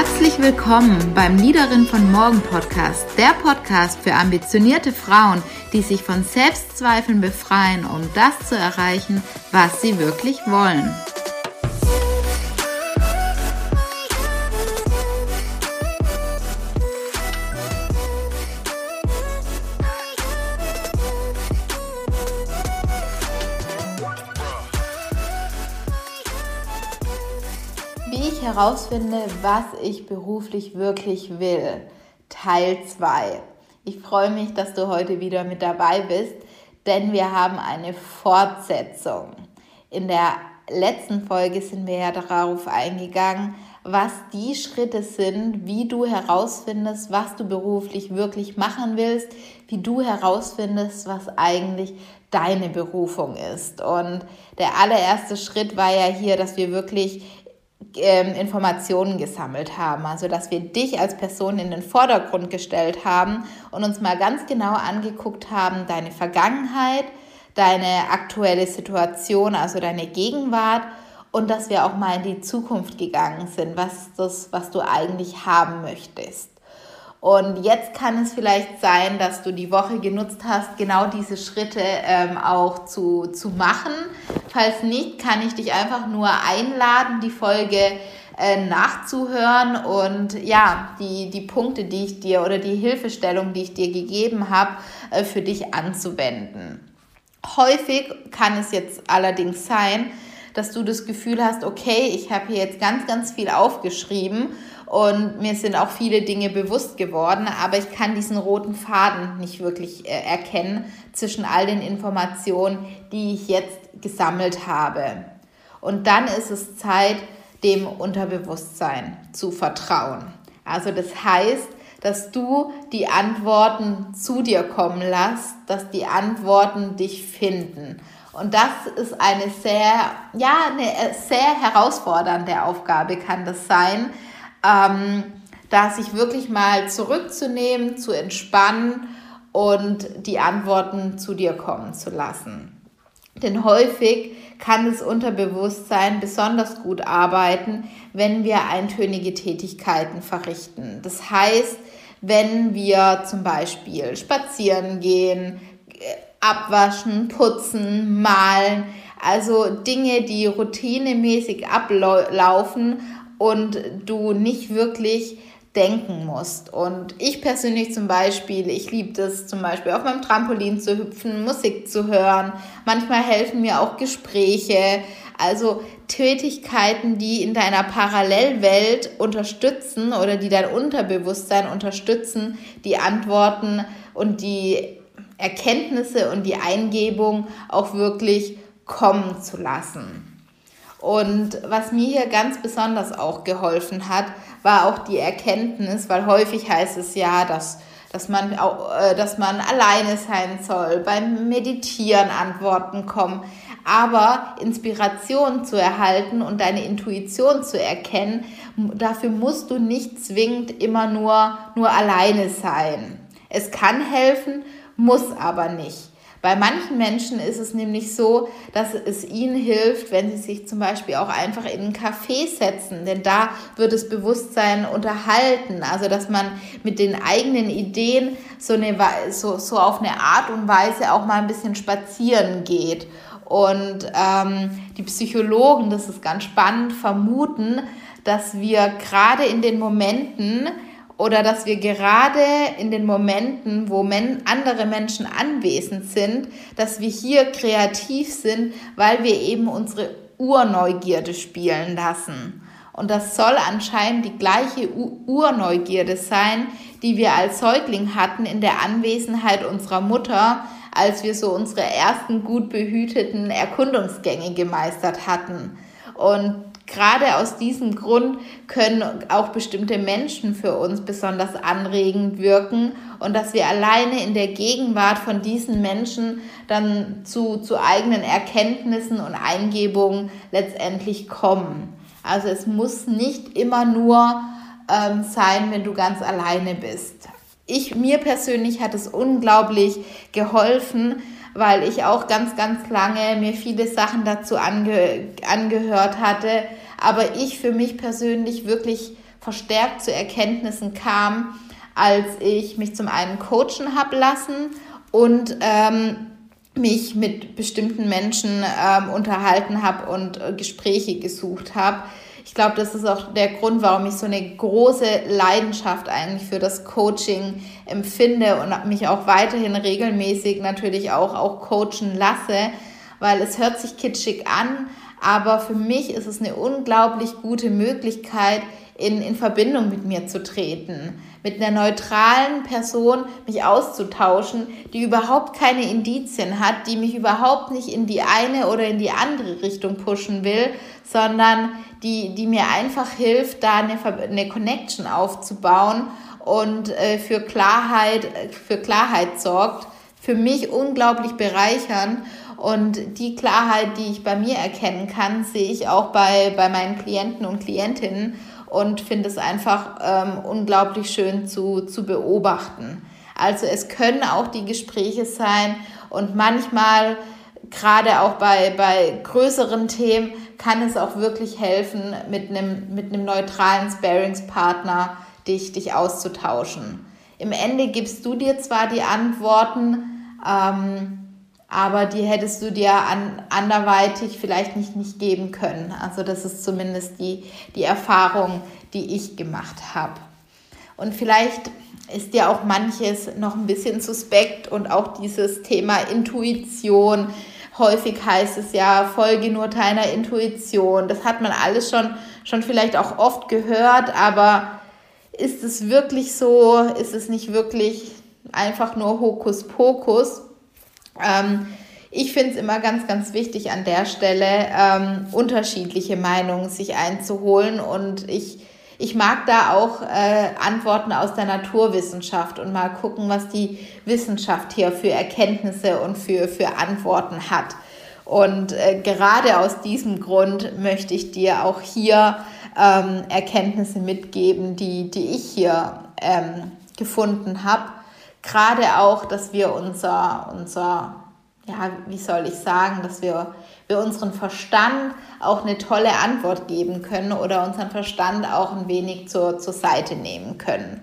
Herzlich willkommen beim Liederin von Morgen Podcast, der Podcast für ambitionierte Frauen, die sich von Selbstzweifeln befreien, um das zu erreichen, was sie wirklich wollen. Herausfinde, was ich beruflich wirklich will. Teil 2. Ich freue mich, dass du heute wieder mit dabei bist, denn wir haben eine Fortsetzung. In der letzten Folge sind wir ja darauf eingegangen, was die Schritte sind, wie du herausfindest, was du beruflich wirklich machen willst, wie du herausfindest, was eigentlich deine Berufung ist. Und der allererste Schritt war ja hier, dass wir wirklich ähm, Informationen gesammelt haben. Also dass wir dich als Person in den Vordergrund gestellt haben und uns mal ganz genau angeguckt haben, deine Vergangenheit, deine aktuelle Situation, also deine Gegenwart und dass wir auch mal in die Zukunft gegangen sind, was das, was du eigentlich haben möchtest. Und jetzt kann es vielleicht sein, dass du die Woche genutzt hast, genau diese Schritte ähm, auch zu, zu machen. Falls nicht, kann ich dich einfach nur einladen, die Folge äh, nachzuhören und ja, die, die Punkte, die ich dir oder die Hilfestellung, die ich dir gegeben habe, äh, für dich anzuwenden. Häufig kann es jetzt allerdings sein, dass du das Gefühl hast, okay, ich habe hier jetzt ganz, ganz viel aufgeschrieben und mir sind auch viele Dinge bewusst geworden, aber ich kann diesen roten Faden nicht wirklich äh, erkennen zwischen all den Informationen, die ich jetzt gesammelt habe. Und dann ist es Zeit, dem Unterbewusstsein zu vertrauen. Also das heißt, dass du die Antworten zu dir kommen lässt, dass die Antworten dich finden. Und das ist eine sehr, ja, eine sehr herausfordernde Aufgabe kann das sein, ähm, da sich wirklich mal zurückzunehmen, zu entspannen und die Antworten zu dir kommen zu lassen. Denn häufig kann das Unterbewusstsein besonders gut arbeiten, wenn wir eintönige Tätigkeiten verrichten. Das heißt, wenn wir zum Beispiel spazieren gehen, äh, abwaschen, putzen, malen, also Dinge, die routinemäßig ablaufen und du nicht wirklich denken musst. Und ich persönlich zum Beispiel, ich liebe das zum Beispiel auf meinem Trampolin zu hüpfen, Musik zu hören. Manchmal helfen mir auch Gespräche. Also Tätigkeiten, die in deiner Parallelwelt unterstützen oder die dein Unterbewusstsein unterstützen, die Antworten und die Erkenntnisse und die Eingebung auch wirklich kommen zu lassen. Und was mir hier ganz besonders auch geholfen hat, war auch die Erkenntnis, weil häufig heißt es ja, dass, dass, man, auch, äh, dass man alleine sein soll, beim Meditieren Antworten kommen. Aber Inspiration zu erhalten und deine Intuition zu erkennen, dafür musst du nicht zwingend immer nur, nur alleine sein. Es kann helfen, muss aber nicht. Bei manchen Menschen ist es nämlich so, dass es ihnen hilft, wenn sie sich zum Beispiel auch einfach in einen Café setzen, denn da wird das Bewusstsein unterhalten, also dass man mit den eigenen Ideen so, eine, so, so auf eine Art und Weise auch mal ein bisschen spazieren geht. Und ähm, die Psychologen, das ist ganz spannend, vermuten, dass wir gerade in den Momenten, oder dass wir gerade in den Momenten, wo men andere Menschen anwesend sind, dass wir hier kreativ sind, weil wir eben unsere Urneugierde spielen lassen. Und das soll anscheinend die gleiche Urneugierde sein, die wir als Säugling hatten in der Anwesenheit unserer Mutter, als wir so unsere ersten gut behüteten Erkundungsgänge gemeistert hatten. Und gerade aus diesem Grund können auch bestimmte Menschen für uns besonders anregend wirken und dass wir alleine in der Gegenwart von diesen Menschen dann zu, zu eigenen Erkenntnissen und Eingebungen letztendlich kommen. Also es muss nicht immer nur ähm, sein, wenn du ganz alleine bist. Ich, mir persönlich hat es unglaublich geholfen, weil ich auch ganz, ganz lange mir viele Sachen dazu ange angehört hatte, aber ich für mich persönlich wirklich verstärkt zu Erkenntnissen kam, als ich mich zum einen coachen habe lassen und ähm, mich mit bestimmten Menschen ähm, unterhalten habe und äh, Gespräche gesucht habe. Ich glaube, das ist auch der Grund, warum ich so eine große Leidenschaft eigentlich für das Coaching empfinde und mich auch weiterhin regelmäßig natürlich auch, auch coachen lasse, weil es hört sich kitschig an, aber für mich ist es eine unglaublich gute Möglichkeit, in, in Verbindung mit mir zu treten, mit einer neutralen Person mich auszutauschen, die überhaupt keine Indizien hat, die mich überhaupt nicht in die eine oder in die andere Richtung pushen will, sondern die, die mir einfach hilft, da eine, eine Connection aufzubauen und äh, für Klarheit, für Klarheit sorgt, für mich unglaublich bereichern. Und die Klarheit, die ich bei mir erkennen kann, sehe ich auch bei, bei meinen Klienten und Klientinnen und finde es einfach ähm, unglaublich schön zu, zu beobachten. Also es können auch die Gespräche sein und manchmal, gerade auch bei, bei größeren Themen, kann es auch wirklich helfen, mit einem, mit einem neutralen Sparingspartner dich, dich auszutauschen. Im Ende gibst du dir zwar die Antworten, ähm, aber die hättest du dir an, anderweitig vielleicht nicht, nicht geben können. Also das ist zumindest die, die Erfahrung, die ich gemacht habe. Und vielleicht ist dir auch manches noch ein bisschen suspekt und auch dieses Thema Intuition. Häufig heißt es ja, folge nur deiner Intuition. Das hat man alles schon, schon vielleicht auch oft gehört, aber ist es wirklich so? Ist es nicht wirklich einfach nur Hokuspokus? Ähm, ich finde es immer ganz, ganz wichtig an der Stelle, ähm, unterschiedliche Meinungen sich einzuholen. Und ich, ich mag da auch äh, Antworten aus der Naturwissenschaft und mal gucken, was die Wissenschaft hier für Erkenntnisse und für, für Antworten hat. Und äh, gerade aus diesem Grund möchte ich dir auch hier ähm, Erkenntnisse mitgeben, die, die ich hier ähm, gefunden habe gerade auch, dass wir unser, unser, ja, wie soll ich sagen, dass wir, wir unseren Verstand auch eine tolle Antwort geben können oder unseren Verstand auch ein wenig zur, zur Seite nehmen können.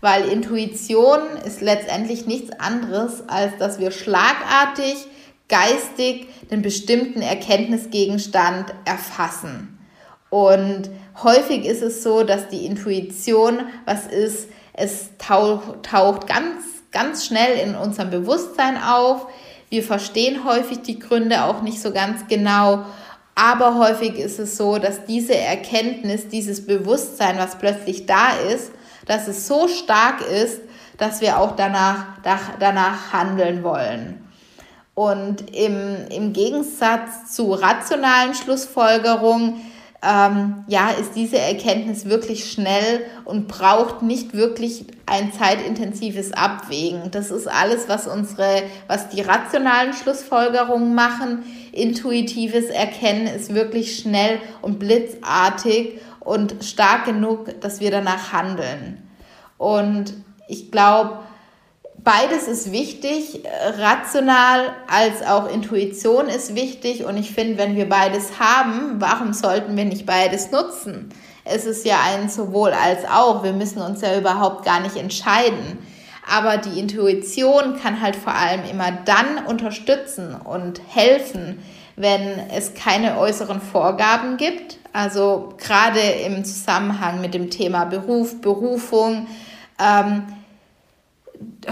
Weil Intuition ist letztendlich nichts anderes, als dass wir schlagartig, geistig den bestimmten Erkenntnisgegenstand erfassen. Und häufig ist es so, dass die Intuition was ist, es taucht, ganz, ganz schnell in unserem Bewusstsein auf. Wir verstehen häufig die Gründe auch nicht so ganz genau. Aber häufig ist es so, dass diese Erkenntnis, dieses Bewusstsein, was plötzlich da ist, dass es so stark ist, dass wir auch danach, danach handeln wollen. Und im, im Gegensatz zu rationalen Schlussfolgerungen ähm, ja, ist diese Erkenntnis wirklich schnell und braucht nicht wirklich ein zeitintensives Abwägen. Das ist alles, was unsere, was die rationalen Schlussfolgerungen machen. Intuitives Erkennen ist wirklich schnell und blitzartig und stark genug, dass wir danach handeln. Und ich glaube, beides ist wichtig, rational als auch Intuition ist wichtig und ich finde, wenn wir beides haben, warum sollten wir nicht beides nutzen? Es ist ja ein sowohl als auch, wir müssen uns ja überhaupt gar nicht entscheiden. Aber die Intuition kann halt vor allem immer dann unterstützen und helfen, wenn es keine äußeren Vorgaben gibt. Also gerade im Zusammenhang mit dem Thema Beruf, Berufung. Ähm,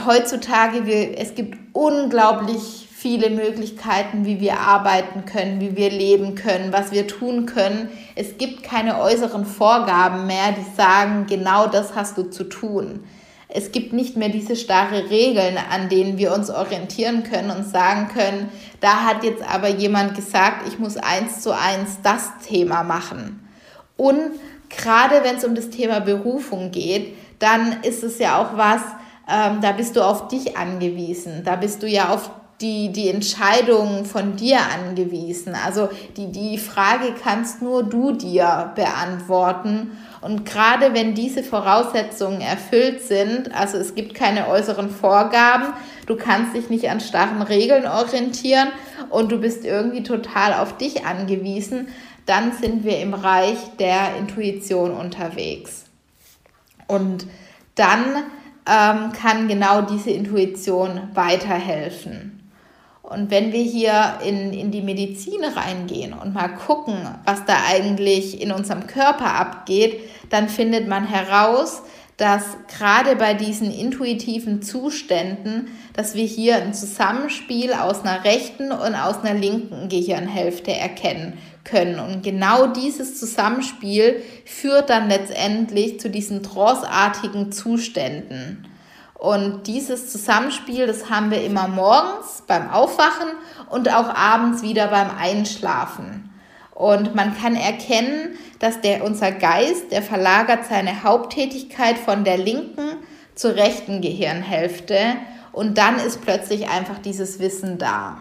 heutzutage, wir, es gibt unglaublich viele Möglichkeiten, wie wir arbeiten können, wie wir leben können, was wir tun können. Es gibt keine äußeren Vorgaben mehr, die sagen, genau das hast du zu tun. Es gibt nicht mehr diese starre Regeln, an denen wir uns orientieren können und sagen können, da hat jetzt aber jemand gesagt, ich muss eins zu eins das Thema machen. Und gerade wenn es um das Thema Berufung geht, dann ist es ja auch was, ähm, da bist du auf dich angewiesen. Da bist du ja auf die, die Entscheidung von dir angewiesen. Also die, die Frage kannst nur du dir beantworten. Und gerade wenn diese Voraussetzungen erfüllt sind, also es gibt keine äußeren Vorgaben, du kannst dich nicht an starren Regeln orientieren und du bist irgendwie total auf dich angewiesen, dann sind wir im Reich der Intuition unterwegs. Und dann ähm, kann genau diese Intuition weiterhelfen. Und wenn wir hier in, in die Medizin reingehen und mal gucken, was da eigentlich in unserem Körper abgeht, dann findet man heraus, dass gerade bei diesen intuitiven Zuständen, dass wir hier ein Zusammenspiel aus einer rechten und aus einer linken Gehirnhälfte erkennen können. Und genau dieses Zusammenspiel führt dann letztendlich zu diesen tranceartigen Zuständen. Und dieses Zusammenspiel, das haben wir immer morgens beim Aufwachen und auch abends wieder beim Einschlafen. Und man kann erkennen, dass der, unser Geist, der verlagert seine Haupttätigkeit von der linken zur rechten Gehirnhälfte und dann ist plötzlich einfach dieses Wissen da.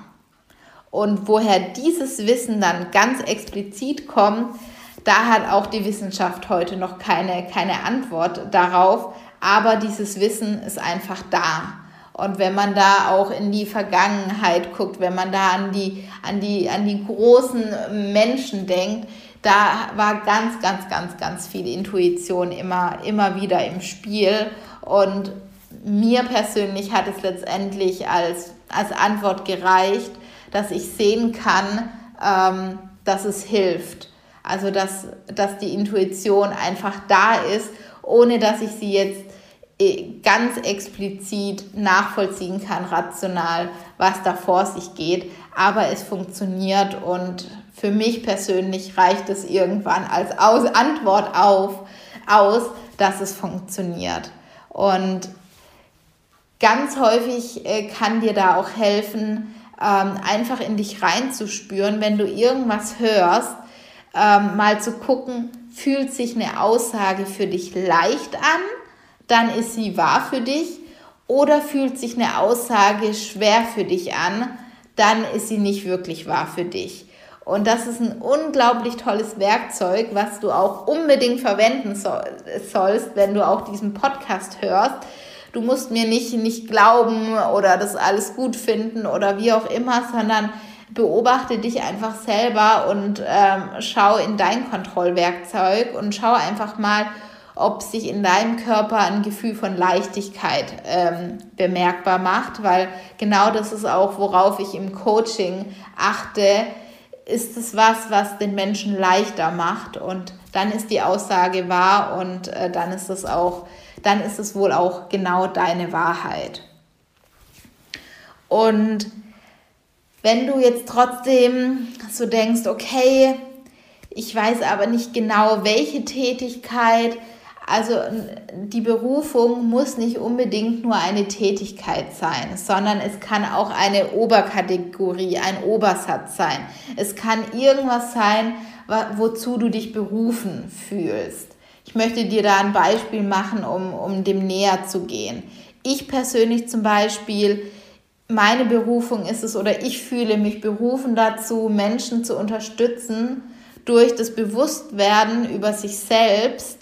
Und woher dieses Wissen dann ganz explizit kommt, da hat auch die Wissenschaft heute noch keine, keine Antwort darauf aber dieses Wissen ist einfach da. Und wenn man da auch in die Vergangenheit guckt, wenn man da an die, an die, an die großen Menschen denkt, da war ganz, ganz, ganz, ganz viel Intuition immer, immer wieder im Spiel. Und mir persönlich hat es letztendlich als, als Antwort gereicht, dass ich sehen kann, ähm, dass es hilft. Also dass, dass die Intuition einfach da ist, ohne dass ich sie jetzt äh, ganz explizit nachvollziehen kann, rational, was da vor sich geht. Aber es funktioniert und für mich persönlich reicht es irgendwann als aus Antwort auf, aus, dass es funktioniert. Und ganz häufig äh, kann dir da auch helfen, ähm, einfach in dich reinzuspüren, wenn du irgendwas hörst, ähm, mal zu gucken, fühlt sich eine Aussage für dich leicht an dann ist sie wahr für dich. Oder fühlt sich eine Aussage schwer für dich an, dann ist sie nicht wirklich wahr für dich. Und das ist ein unglaublich tolles Werkzeug, was du auch unbedingt verwenden sollst, wenn du auch diesen Podcast hörst. Du musst mir nicht, nicht glauben oder das alles gut finden oder wie auch immer, sondern beobachte dich einfach selber und ähm, schau in dein Kontrollwerkzeug und schau einfach mal, ob sich in deinem Körper ein Gefühl von Leichtigkeit ähm, bemerkbar macht, weil genau das ist auch, worauf ich im Coaching achte. Ist es was, was den Menschen leichter macht und dann ist die Aussage wahr und äh, dann ist es auch, dann ist es wohl auch genau deine Wahrheit. Und wenn du jetzt trotzdem so denkst, okay, ich weiß aber nicht genau, welche Tätigkeit also die Berufung muss nicht unbedingt nur eine Tätigkeit sein, sondern es kann auch eine Oberkategorie, ein Obersatz sein. Es kann irgendwas sein, wozu du dich berufen fühlst. Ich möchte dir da ein Beispiel machen, um, um dem näher zu gehen. Ich persönlich zum Beispiel, meine Berufung ist es oder ich fühle mich berufen dazu, Menschen zu unterstützen durch das Bewusstwerden über sich selbst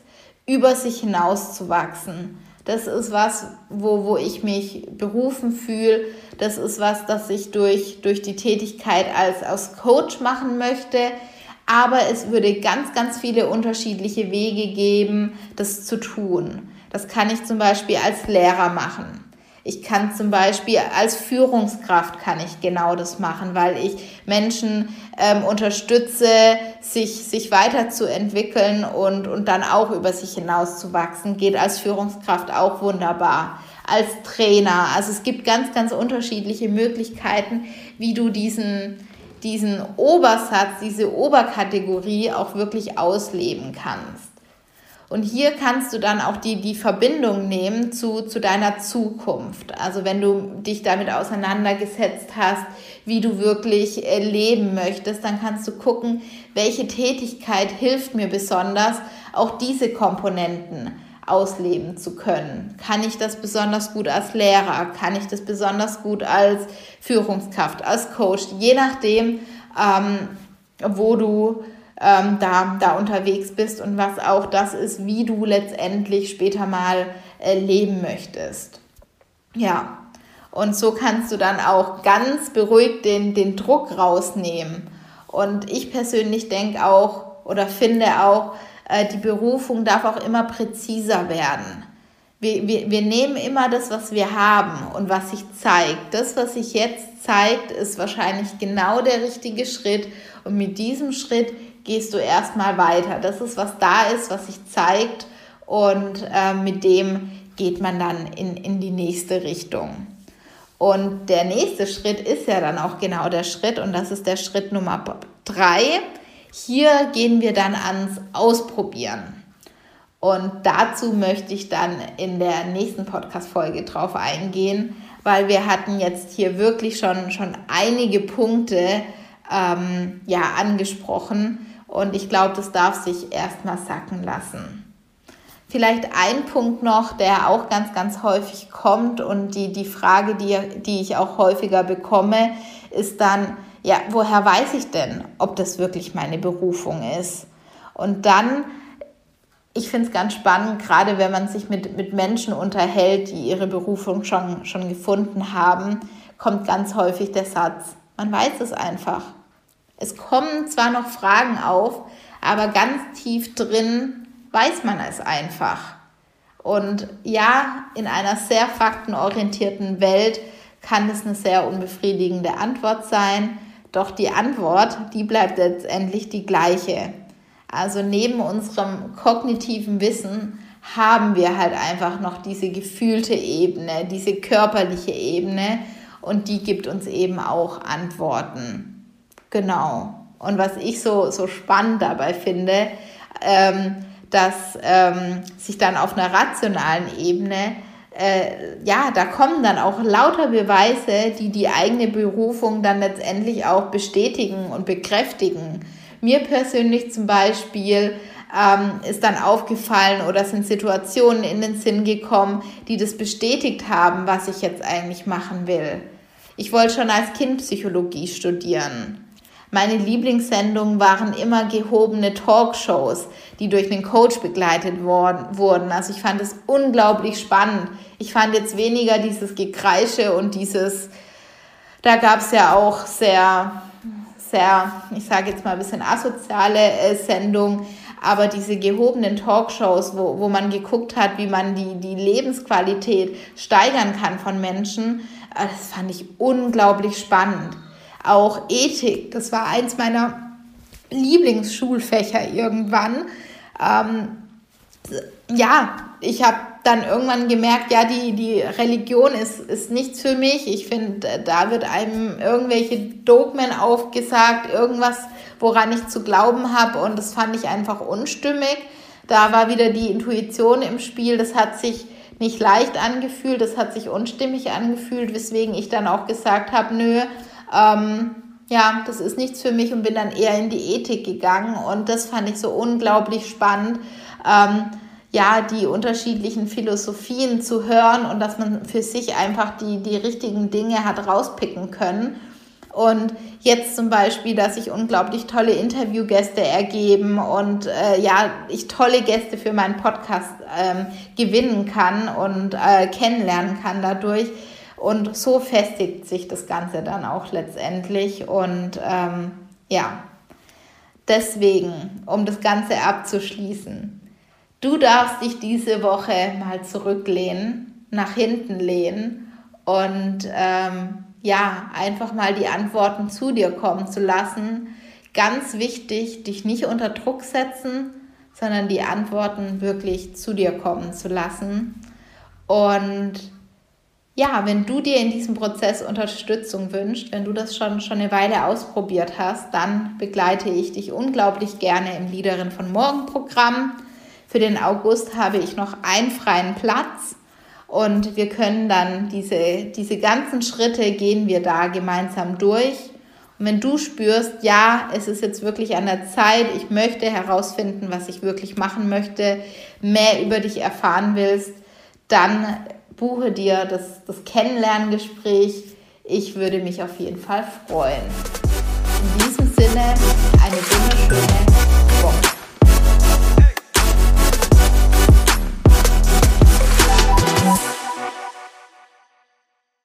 über sich hinaus zu wachsen. Das ist was, wo, wo ich mich berufen fühle. Das ist was, das ich durch, durch die Tätigkeit als, als Coach machen möchte. Aber es würde ganz, ganz viele unterschiedliche Wege geben, das zu tun. Das kann ich zum Beispiel als Lehrer machen. Ich kann zum Beispiel als Führungskraft kann ich genau das machen, weil ich Menschen ähm, unterstütze, sich, sich weiterzuentwickeln und, und dann auch über sich hinaus zu wachsen. Geht als Führungskraft auch wunderbar. Als Trainer. Also es gibt ganz, ganz unterschiedliche Möglichkeiten, wie du diesen, diesen Obersatz, diese Oberkategorie auch wirklich ausleben kannst. Und hier kannst du dann auch die, die Verbindung nehmen zu, zu deiner Zukunft. Also wenn du dich damit auseinandergesetzt hast, wie du wirklich äh, leben möchtest, dann kannst du gucken, welche Tätigkeit hilft mir besonders, auch diese Komponenten ausleben zu können. Kann ich das besonders gut als Lehrer? Kann ich das besonders gut als Führungskraft, als Coach? Je nachdem, ähm, wo du ähm, da, da unterwegs bist und was auch das ist, wie du letztendlich später mal äh, leben möchtest. Ja, und so kannst du dann auch ganz beruhigt den, den Druck rausnehmen. Und ich persönlich denke auch oder finde auch, äh, die Berufung darf auch immer präziser werden. Wir, wir, wir nehmen immer das, was wir haben und was sich zeigt. Das, was sich jetzt zeigt, ist wahrscheinlich genau der richtige Schritt. Und mit diesem Schritt gehst du erstmal weiter. Das ist, was da ist, was sich zeigt. Und äh, mit dem geht man dann in, in die nächste Richtung. Und der nächste Schritt ist ja dann auch genau der Schritt. Und das ist der Schritt Nummer drei. Hier gehen wir dann ans Ausprobieren. Und dazu möchte ich dann in der nächsten Podcast-Folge drauf eingehen, weil wir hatten jetzt hier wirklich schon, schon einige Punkte ähm, ja, angesprochen und ich glaube, das darf sich erstmal sacken lassen. Vielleicht ein Punkt noch, der auch ganz, ganz häufig kommt und die, die Frage, die, die ich auch häufiger bekomme, ist dann, ja, woher weiß ich denn, ob das wirklich meine Berufung ist? Und dann ich finde es ganz spannend, gerade wenn man sich mit, mit Menschen unterhält, die ihre Berufung schon, schon gefunden haben, kommt ganz häufig der Satz, man weiß es einfach. Es kommen zwar noch Fragen auf, aber ganz tief drin weiß man es einfach. Und ja, in einer sehr faktenorientierten Welt kann es eine sehr unbefriedigende Antwort sein, doch die Antwort, die bleibt letztendlich die gleiche. Also neben unserem kognitiven Wissen haben wir halt einfach noch diese gefühlte Ebene, diese körperliche Ebene und die gibt uns eben auch Antworten. Genau. Und was ich so, so spannend dabei finde, ähm, dass ähm, sich dann auf einer rationalen Ebene, äh, ja, da kommen dann auch lauter Beweise, die die eigene Berufung dann letztendlich auch bestätigen und bekräftigen. Mir persönlich zum Beispiel ähm, ist dann aufgefallen oder sind Situationen in den Sinn gekommen, die das bestätigt haben, was ich jetzt eigentlich machen will. Ich wollte schon als Kind Psychologie studieren. Meine Lieblingssendungen waren immer gehobene Talkshows, die durch einen Coach begleitet worden, wurden. Also ich fand es unglaublich spannend. Ich fand jetzt weniger dieses Gekreische und dieses, da gab es ja auch sehr sehr, ich sage jetzt mal ein bisschen asoziale äh, Sendung, aber diese gehobenen Talkshows, wo, wo man geguckt hat, wie man die, die Lebensqualität steigern kann von Menschen, äh, das fand ich unglaublich spannend. Auch Ethik, das war eins meiner Lieblingsschulfächer irgendwann. Ähm, ja, ich habe dann irgendwann gemerkt, ja, die, die Religion ist, ist nichts für mich. Ich finde, da wird einem irgendwelche Dogmen aufgesagt, irgendwas, woran ich zu glauben habe. Und das fand ich einfach unstimmig. Da war wieder die Intuition im Spiel. Das hat sich nicht leicht angefühlt, das hat sich unstimmig angefühlt, weswegen ich dann auch gesagt habe, nö, ähm, ja, das ist nichts für mich und bin dann eher in die Ethik gegangen. Und das fand ich so unglaublich spannend. Ähm, ja, die unterschiedlichen Philosophien zu hören und dass man für sich einfach die, die richtigen Dinge hat rauspicken können. Und jetzt zum Beispiel, dass sich unglaublich tolle Interviewgäste ergeben und äh, ja, ich tolle Gäste für meinen Podcast ähm, gewinnen kann und äh, kennenlernen kann dadurch. Und so festigt sich das Ganze dann auch letztendlich. Und ähm, ja, deswegen, um das Ganze abzuschließen, Du darfst dich diese Woche mal zurücklehnen, nach hinten lehnen und ähm, ja, einfach mal die Antworten zu dir kommen zu lassen. Ganz wichtig, dich nicht unter Druck setzen, sondern die Antworten wirklich zu dir kommen zu lassen. Und ja, wenn du dir in diesem Prozess Unterstützung wünschst, wenn du das schon, schon eine Weile ausprobiert hast, dann begleite ich dich unglaublich gerne im Liederin von Morgen Programm. Für den August habe ich noch einen freien Platz und wir können dann diese, diese ganzen Schritte gehen wir da gemeinsam durch. Und wenn du spürst, ja, es ist jetzt wirklich an der Zeit, ich möchte herausfinden, was ich wirklich machen möchte, mehr über dich erfahren willst, dann buche dir das, das Kennenlerngespräch. Ich würde mich auf jeden Fall freuen. In diesem Sinne, eine wunderschöne Woche.